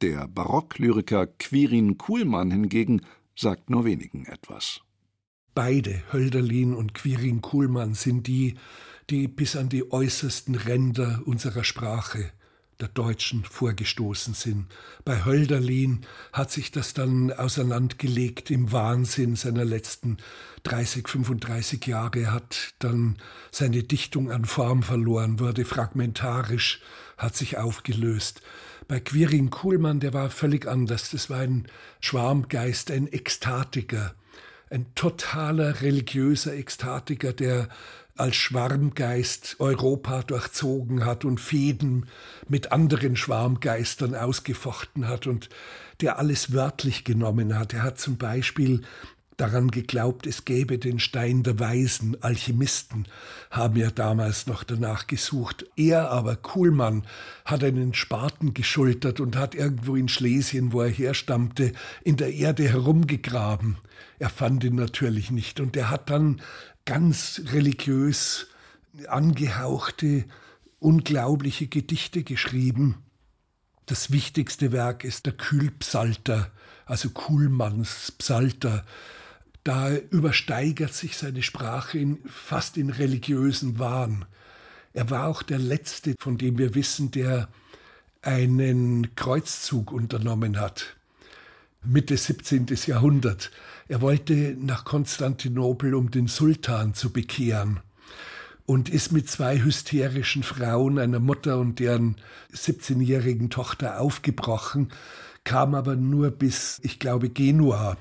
Der Barocklyriker Quirin Kuhlmann hingegen sagt nur wenigen etwas. Beide, Hölderlin und Quirin Kuhlmann, sind die, die bis an die äußersten Ränder unserer Sprache der Deutschen vorgestoßen sind. Bei Hölderlin hat sich das dann auseinandergelegt im Wahnsinn seiner letzten 30, 35 Jahre. Hat dann seine Dichtung an Form verloren, wurde fragmentarisch, hat sich aufgelöst. Bei Quirin Kuhlmann, der war völlig anders. Das war ein Schwarmgeist, ein Ekstatiker, ein totaler religiöser Ekstatiker, der als Schwarmgeist Europa durchzogen hat und Fäden mit anderen Schwarmgeistern ausgefochten hat und der alles wörtlich genommen hat. Er hat zum Beispiel daran geglaubt, es gäbe den Stein der Weisen. Alchemisten haben ja damals noch danach gesucht. Er aber, Kuhlmann, hat einen Spaten geschultert und hat irgendwo in Schlesien, wo er herstammte, in der Erde herumgegraben. Er fand ihn natürlich nicht und er hat dann ganz religiös angehauchte, unglaubliche Gedichte geschrieben. Das wichtigste Werk ist der Kühlpsalter, also Kuhlmanns Psalter. Da übersteigert sich seine Sprache in, fast in religiösen Wahn. Er war auch der Letzte, von dem wir wissen, der einen Kreuzzug unternommen hat. Mitte 17. Jahrhundert. Er wollte nach Konstantinopel, um den Sultan zu bekehren und ist mit zwei hysterischen Frauen, einer Mutter und deren 17-jährigen Tochter aufgebrochen, kam aber nur bis, ich glaube, Genua.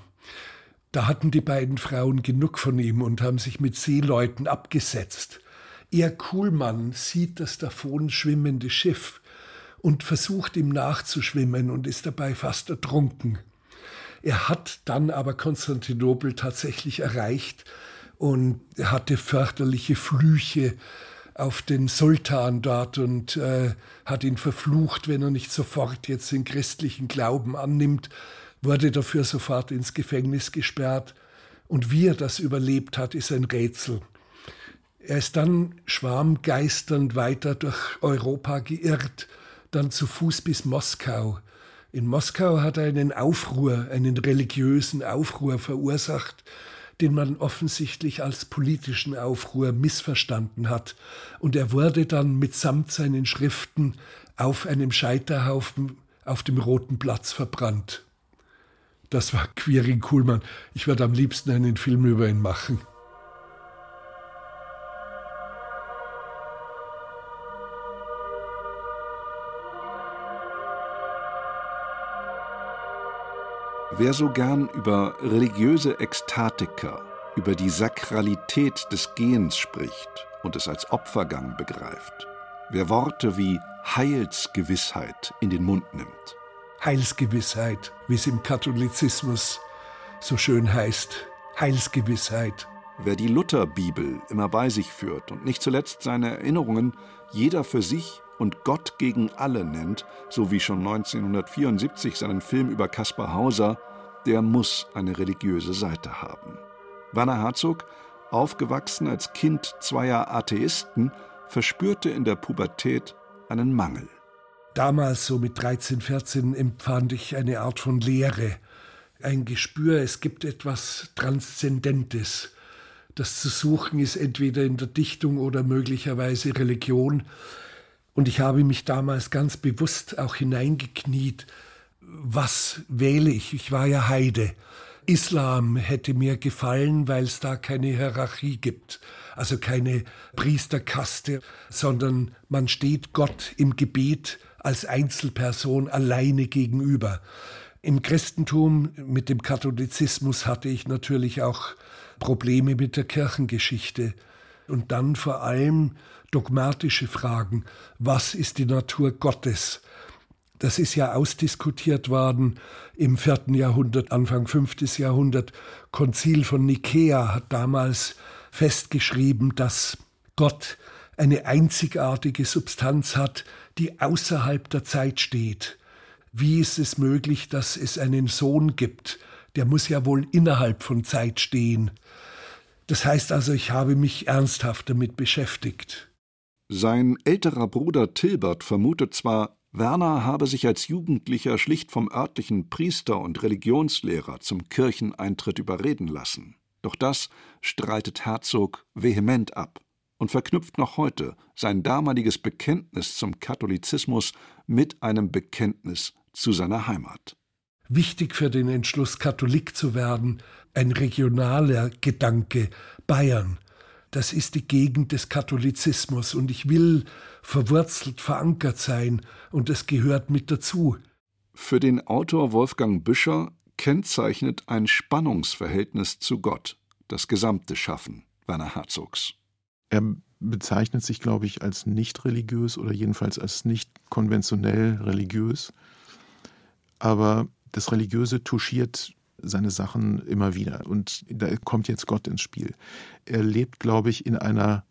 Da hatten die beiden Frauen genug von ihm und haben sich mit Seeleuten abgesetzt. Er Kuhlmann sieht das davon schwimmende Schiff und versucht ihm nachzuschwimmen und ist dabei fast ertrunken. Er hat dann aber Konstantinopel tatsächlich erreicht und hatte fürchterliche Flüche auf den Sultan dort und äh, hat ihn verflucht, wenn er nicht sofort jetzt den christlichen Glauben annimmt. Wurde dafür sofort ins Gefängnis gesperrt. Und wie er das überlebt hat, ist ein Rätsel. Er ist dann schwarmgeisternd weiter durch Europa geirrt, dann zu Fuß bis Moskau. In Moskau hat er einen Aufruhr, einen religiösen Aufruhr verursacht, den man offensichtlich als politischen Aufruhr missverstanden hat. Und er wurde dann mitsamt seinen Schriften auf einem Scheiterhaufen auf dem Roten Platz verbrannt. Das war Quirin Kuhlmann. Ich würde am liebsten einen Film über ihn machen. Wer so gern über religiöse Ekstatiker, über die Sakralität des Gehens spricht und es als Opfergang begreift, wer Worte wie Heilsgewissheit in den Mund nimmt. Heilsgewissheit, wie es im Katholizismus so schön heißt. Heilsgewissheit. Wer die Lutherbibel immer bei sich führt und nicht zuletzt seine Erinnerungen jeder für sich und Gott gegen alle nennt, so wie schon 1974 seinen Film über Kaspar Hauser, der muss eine religiöse Seite haben. Werner Herzog, aufgewachsen als Kind zweier Atheisten, verspürte in der Pubertät einen Mangel. Damals, so mit 13, 14, empfand ich eine Art von Leere, ein Gespür, es gibt etwas Transzendentes. Das zu suchen ist entweder in der Dichtung oder möglicherweise Religion. Und ich habe mich damals ganz bewusst auch hineingekniet, was wähle ich? Ich war ja Heide. Islam hätte mir gefallen, weil es da keine Hierarchie gibt, also keine Priesterkaste, sondern man steht Gott im Gebet als Einzelperson alleine gegenüber. Im Christentum mit dem Katholizismus hatte ich natürlich auch Probleme mit der Kirchengeschichte und dann vor allem dogmatische Fragen. Was ist die Natur Gottes? Das ist ja ausdiskutiert worden im vierten Jahrhundert, Anfang fünftes Jahrhundert. Konzil von Nikäa hat damals festgeschrieben, dass Gott eine einzigartige Substanz hat, die außerhalb der Zeit steht. Wie ist es möglich, dass es einen Sohn gibt? Der muss ja wohl innerhalb von Zeit stehen. Das heißt also, ich habe mich ernsthaft damit beschäftigt. Sein älterer Bruder Tilbert vermutet zwar, Werner habe sich als Jugendlicher schlicht vom örtlichen Priester und Religionslehrer zum Kircheneintritt überreden lassen. Doch das streitet Herzog vehement ab und verknüpft noch heute sein damaliges Bekenntnis zum Katholizismus mit einem Bekenntnis zu seiner Heimat. Wichtig für den Entschluss, Katholik zu werden, ein regionaler Gedanke Bayern, das ist die Gegend des Katholizismus und ich will verwurzelt, verankert sein und es gehört mit dazu. Für den Autor Wolfgang Büscher kennzeichnet ein Spannungsverhältnis zu Gott das gesamte Schaffen Werner Herzogs. Er bezeichnet sich, glaube ich, als nicht religiös oder jedenfalls als nicht konventionell religiös. Aber das Religiöse touchiert seine Sachen immer wieder. Und da kommt jetzt Gott ins Spiel. Er lebt, glaube ich, in einer,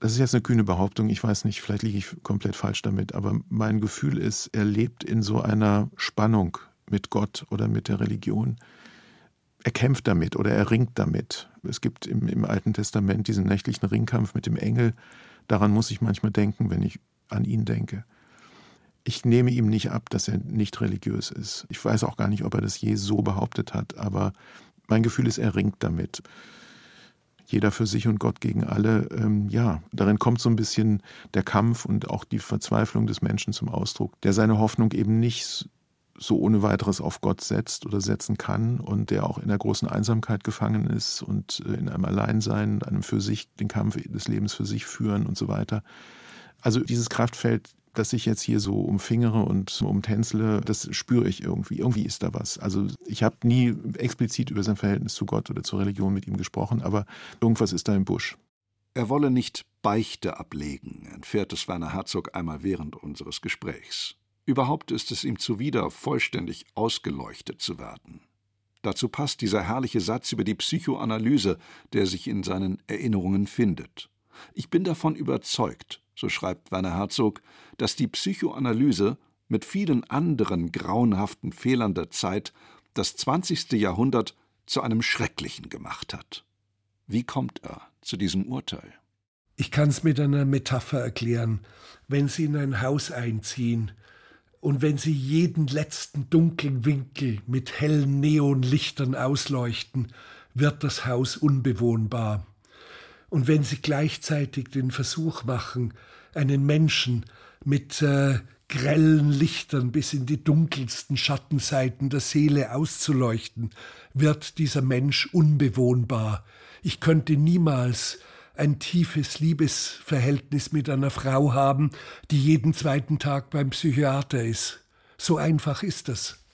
das ist jetzt eine kühne Behauptung, ich weiß nicht, vielleicht liege ich komplett falsch damit, aber mein Gefühl ist, er lebt in so einer Spannung mit Gott oder mit der Religion. Er kämpft damit oder er ringt damit. Es gibt im, im Alten Testament diesen nächtlichen Ringkampf mit dem Engel. Daran muss ich manchmal denken, wenn ich an ihn denke. Ich nehme ihm nicht ab, dass er nicht religiös ist. Ich weiß auch gar nicht, ob er das je so behauptet hat, aber mein Gefühl ist, er ringt damit. Jeder für sich und Gott gegen alle. Ähm, ja, darin kommt so ein bisschen der Kampf und auch die Verzweiflung des Menschen zum Ausdruck, der seine Hoffnung eben nicht so ohne weiteres auf Gott setzt oder setzen kann und der auch in der großen Einsamkeit gefangen ist und äh, in einem Alleinsein, einem für sich, den Kampf des Lebens für sich führen und so weiter. Also dieses Kraftfeld dass ich jetzt hier so umfingere und umtänzle, das spüre ich irgendwie. Irgendwie ist da was. Also ich habe nie explizit über sein Verhältnis zu Gott oder zur Religion mit ihm gesprochen, aber irgendwas ist da im Busch. Er wolle nicht Beichte ablegen, entfährt es Werner Herzog einmal während unseres Gesprächs. Überhaupt ist es ihm zuwider, vollständig ausgeleuchtet zu werden. Dazu passt dieser herrliche Satz über die Psychoanalyse, der sich in seinen Erinnerungen findet. Ich bin davon überzeugt, so schreibt Werner Herzog, dass die Psychoanalyse mit vielen anderen grauenhaften Fehlern der Zeit das 20. Jahrhundert zu einem schrecklichen gemacht hat. Wie kommt er zu diesem Urteil? Ich kann es mit einer Metapher erklären. Wenn Sie in ein Haus einziehen und wenn Sie jeden letzten dunklen Winkel mit hellen Neonlichtern ausleuchten, wird das Haus unbewohnbar. Und wenn Sie gleichzeitig den Versuch machen, einen Menschen mit äh, grellen Lichtern bis in die dunkelsten Schattenseiten der Seele auszuleuchten, wird dieser Mensch unbewohnbar. Ich könnte niemals ein tiefes Liebesverhältnis mit einer Frau haben, die jeden zweiten Tag beim Psychiater ist. So einfach ist das.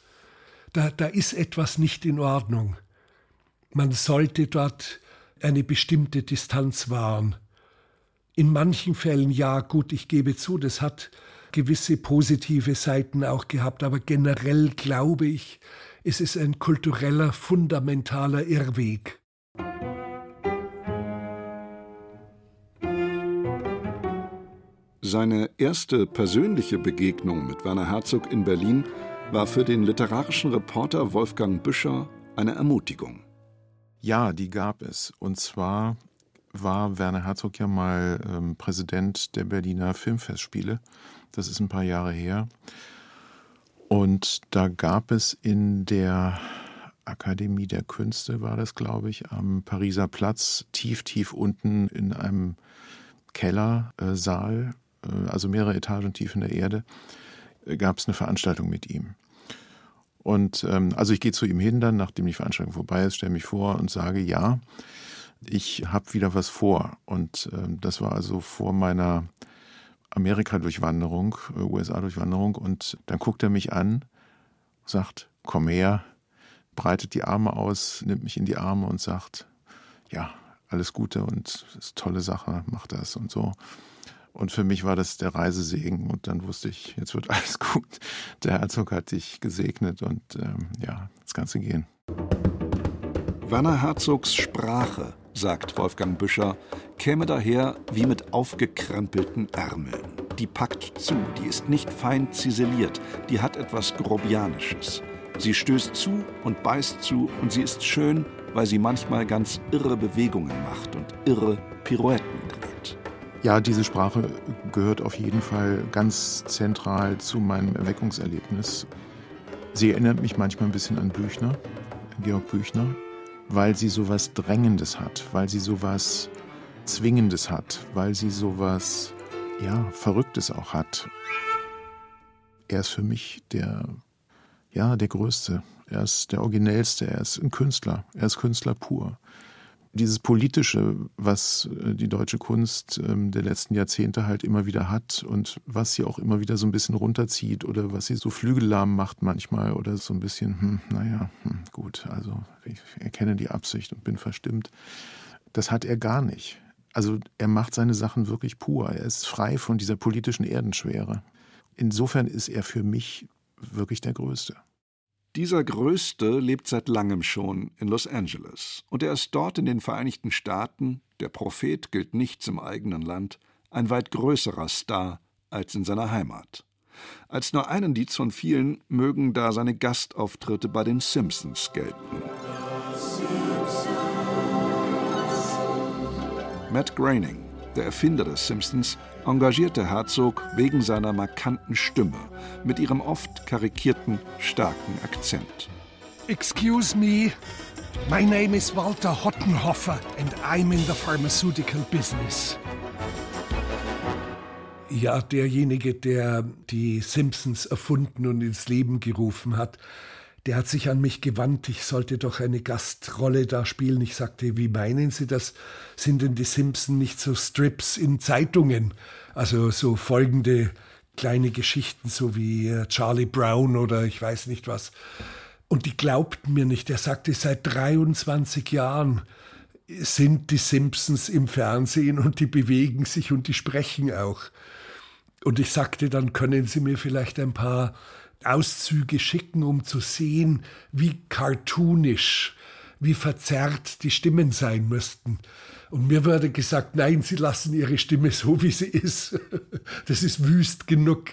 Da, da ist etwas nicht in Ordnung. Man sollte dort eine bestimmte Distanz wahren. In manchen Fällen ja, gut, ich gebe zu, das hat gewisse positive Seiten auch gehabt, aber generell glaube ich, es ist ein kultureller, fundamentaler Irrweg. Seine erste persönliche Begegnung mit Werner Herzog in Berlin war für den literarischen Reporter Wolfgang Büscher eine Ermutigung. Ja, die gab es. Und zwar war Werner Herzog ja mal ähm, Präsident der Berliner Filmfestspiele. Das ist ein paar Jahre her. Und da gab es in der Akademie der Künste, war das, glaube ich, am Pariser Platz, tief, tief unten in einem Kellersaal, äh, also mehrere Etagen tief in der Erde, äh, gab es eine Veranstaltung mit ihm. Und ähm, also ich gehe zu ihm hin dann, nachdem die Veranstaltung vorbei ist, stelle mich vor und sage, ja, ich habe wieder was vor. Und ähm, das war also vor meiner Amerika-Durchwanderung, äh, USA-Durchwanderung. Und dann guckt er mich an, sagt, komm her, breitet die Arme aus, nimmt mich in die Arme und sagt, ja, alles Gute und ist tolle Sache, mach das und so. Und für mich war das der Reisesegen und dann wusste ich, jetzt wird alles gut. Der Herzog hat dich gesegnet und ähm, ja, das Ganze gehen. Werner Herzogs Sprache, sagt Wolfgang Büscher, käme daher wie mit aufgekrempelten Ärmeln. Die packt zu, die ist nicht fein ziseliert, die hat etwas Grobianisches. Sie stößt zu und beißt zu und sie ist schön, weil sie manchmal ganz irre Bewegungen macht und irre Pirouetten dreht. Ja, diese Sprache gehört auf jeden Fall ganz zentral zu meinem Erweckungserlebnis. Sie erinnert mich manchmal ein bisschen an Büchner, Georg Büchner, weil sie sowas Drängendes hat, weil sie sowas Zwingendes hat, weil sie sowas, ja, Verrücktes auch hat. Er ist für mich der, ja, der Größte. Er ist der Originellste. Er ist ein Künstler. Er ist Künstler pur dieses Politische, was äh, die deutsche Kunst ähm, der letzten Jahrzehnte halt immer wieder hat und was sie auch immer wieder so ein bisschen runterzieht oder was sie so flügellahm macht manchmal oder so ein bisschen, hm, naja, hm, gut, also ich erkenne die Absicht und bin verstimmt. Das hat er gar nicht. Also er macht seine Sachen wirklich pur. Er ist frei von dieser politischen Erdenschwere. Insofern ist er für mich wirklich der Größte. Dieser Größte lebt seit langem schon in Los Angeles und er ist dort in den Vereinigten Staaten, der Prophet gilt nichts im eigenen Land, ein weit größerer Star als in seiner Heimat. Als nur ein Indiz von vielen mögen da seine Gastauftritte bei den Simpsons gelten. Matt Groening der Erfinder des Simpsons, engagierte Herzog wegen seiner markanten Stimme mit ihrem oft karikierten, starken Akzent. Excuse me, my name is Walter Hottenhoffer and I'm in the pharmaceutical business. Ja, derjenige, der die Simpsons erfunden und ins Leben gerufen hat, der hat sich an mich gewandt, ich sollte doch eine Gastrolle da spielen. Ich sagte, wie meinen Sie das? Sind denn die Simpson nicht so Strips in Zeitungen? Also so folgende kleine Geschichten, so wie äh, Charlie Brown oder ich weiß nicht was. Und die glaubten mir nicht. Er sagte, seit 23 Jahren sind die Simpsons im Fernsehen und die bewegen sich und die sprechen auch. Und ich sagte, dann können Sie mir vielleicht ein paar Auszüge schicken, um zu sehen, wie cartoonisch, wie verzerrt die Stimmen sein müssten. Und mir wurde gesagt, nein, Sie lassen Ihre Stimme so, wie sie ist. Das ist wüst genug.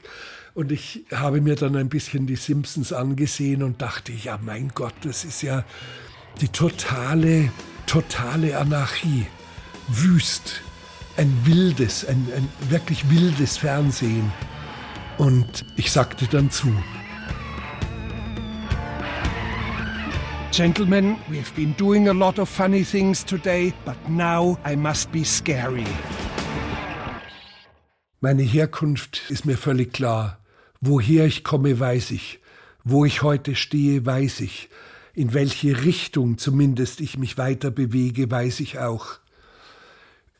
Und ich habe mir dann ein bisschen die Simpsons angesehen und dachte, ja mein Gott, das ist ja die totale, totale Anarchie. Wüst, ein wildes, ein, ein wirklich wildes Fernsehen. Und ich sagte dann zu. Gentlemen, we've been doing a lot of funny things today, but now I must be scary. Meine Herkunft ist mir völlig klar. Woher ich komme, weiß ich. Wo ich heute stehe, weiß ich. In welche Richtung zumindest ich mich weiter bewege, weiß ich auch.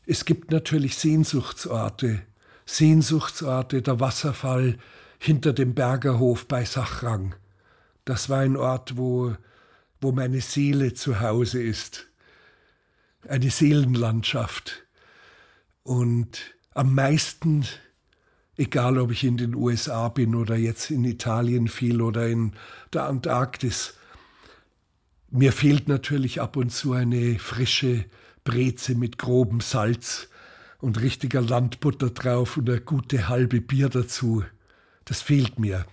Es gibt natürlich Sehnsuchtsorte. Sehnsuchtsorte, der Wasserfall hinter dem Bergerhof bei Sachrang. Das war ein Ort, wo, wo meine Seele zu Hause ist. Eine Seelenlandschaft. Und am meisten egal ob ich in den USA bin oder jetzt in Italien viel oder in der Antarktis. Mir fehlt natürlich ab und zu eine frische Breze mit grobem Salz und richtiger Landbutter drauf und eine gute halbe Bier dazu. Das fehlt mir.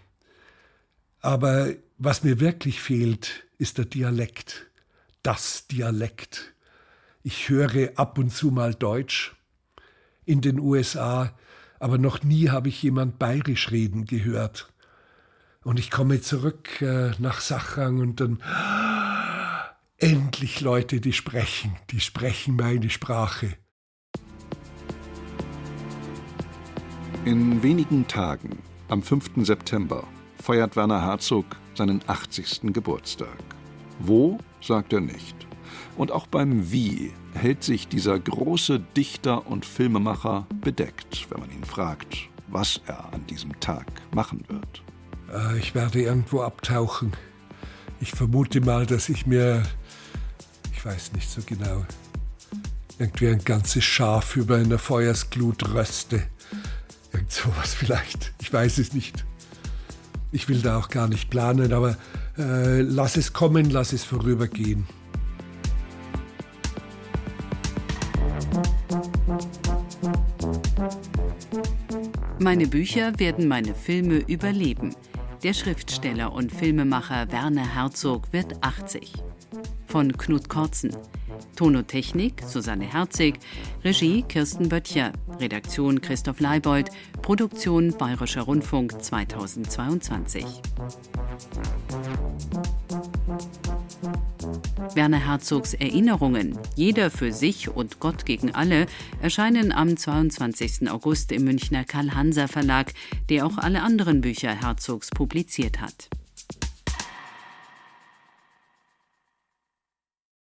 Aber was mir wirklich fehlt, ist der Dialekt. Das Dialekt. Ich höre ab und zu mal Deutsch. In den USA aber noch nie habe ich jemand bayerisch reden gehört. Und ich komme zurück äh, nach Sachrang und dann endlich Leute, die sprechen, die sprechen meine Sprache. In wenigen Tagen, am 5. September, feiert Werner Herzog seinen 80. Geburtstag. Wo, sagt er nicht. Und auch beim Wie hält sich dieser große Dichter und Filmemacher bedeckt, wenn man ihn fragt, was er an diesem Tag machen wird. Äh, ich werde irgendwo abtauchen. Ich vermute mal, dass ich mir, ich weiß nicht so genau, irgendwie ein ganzes Schaf über einer Feuersglut röste. Irgend sowas vielleicht. Ich weiß es nicht. Ich will da auch gar nicht planen, aber äh, lass es kommen, lass es vorübergehen. Meine Bücher werden meine Filme überleben. Der Schriftsteller und Filmemacher Werner Herzog wird 80. Von Knut Kortzen. Tonotechnik Susanne Herzig, Regie Kirsten Böttcher, Redaktion Christoph Leibold, Produktion Bayerischer Rundfunk 2022. Werner Herzogs Erinnerungen, jeder für sich und Gott gegen alle, erscheinen am 22. August im Münchner Karl-Hanser Verlag, der auch alle anderen Bücher Herzogs publiziert hat.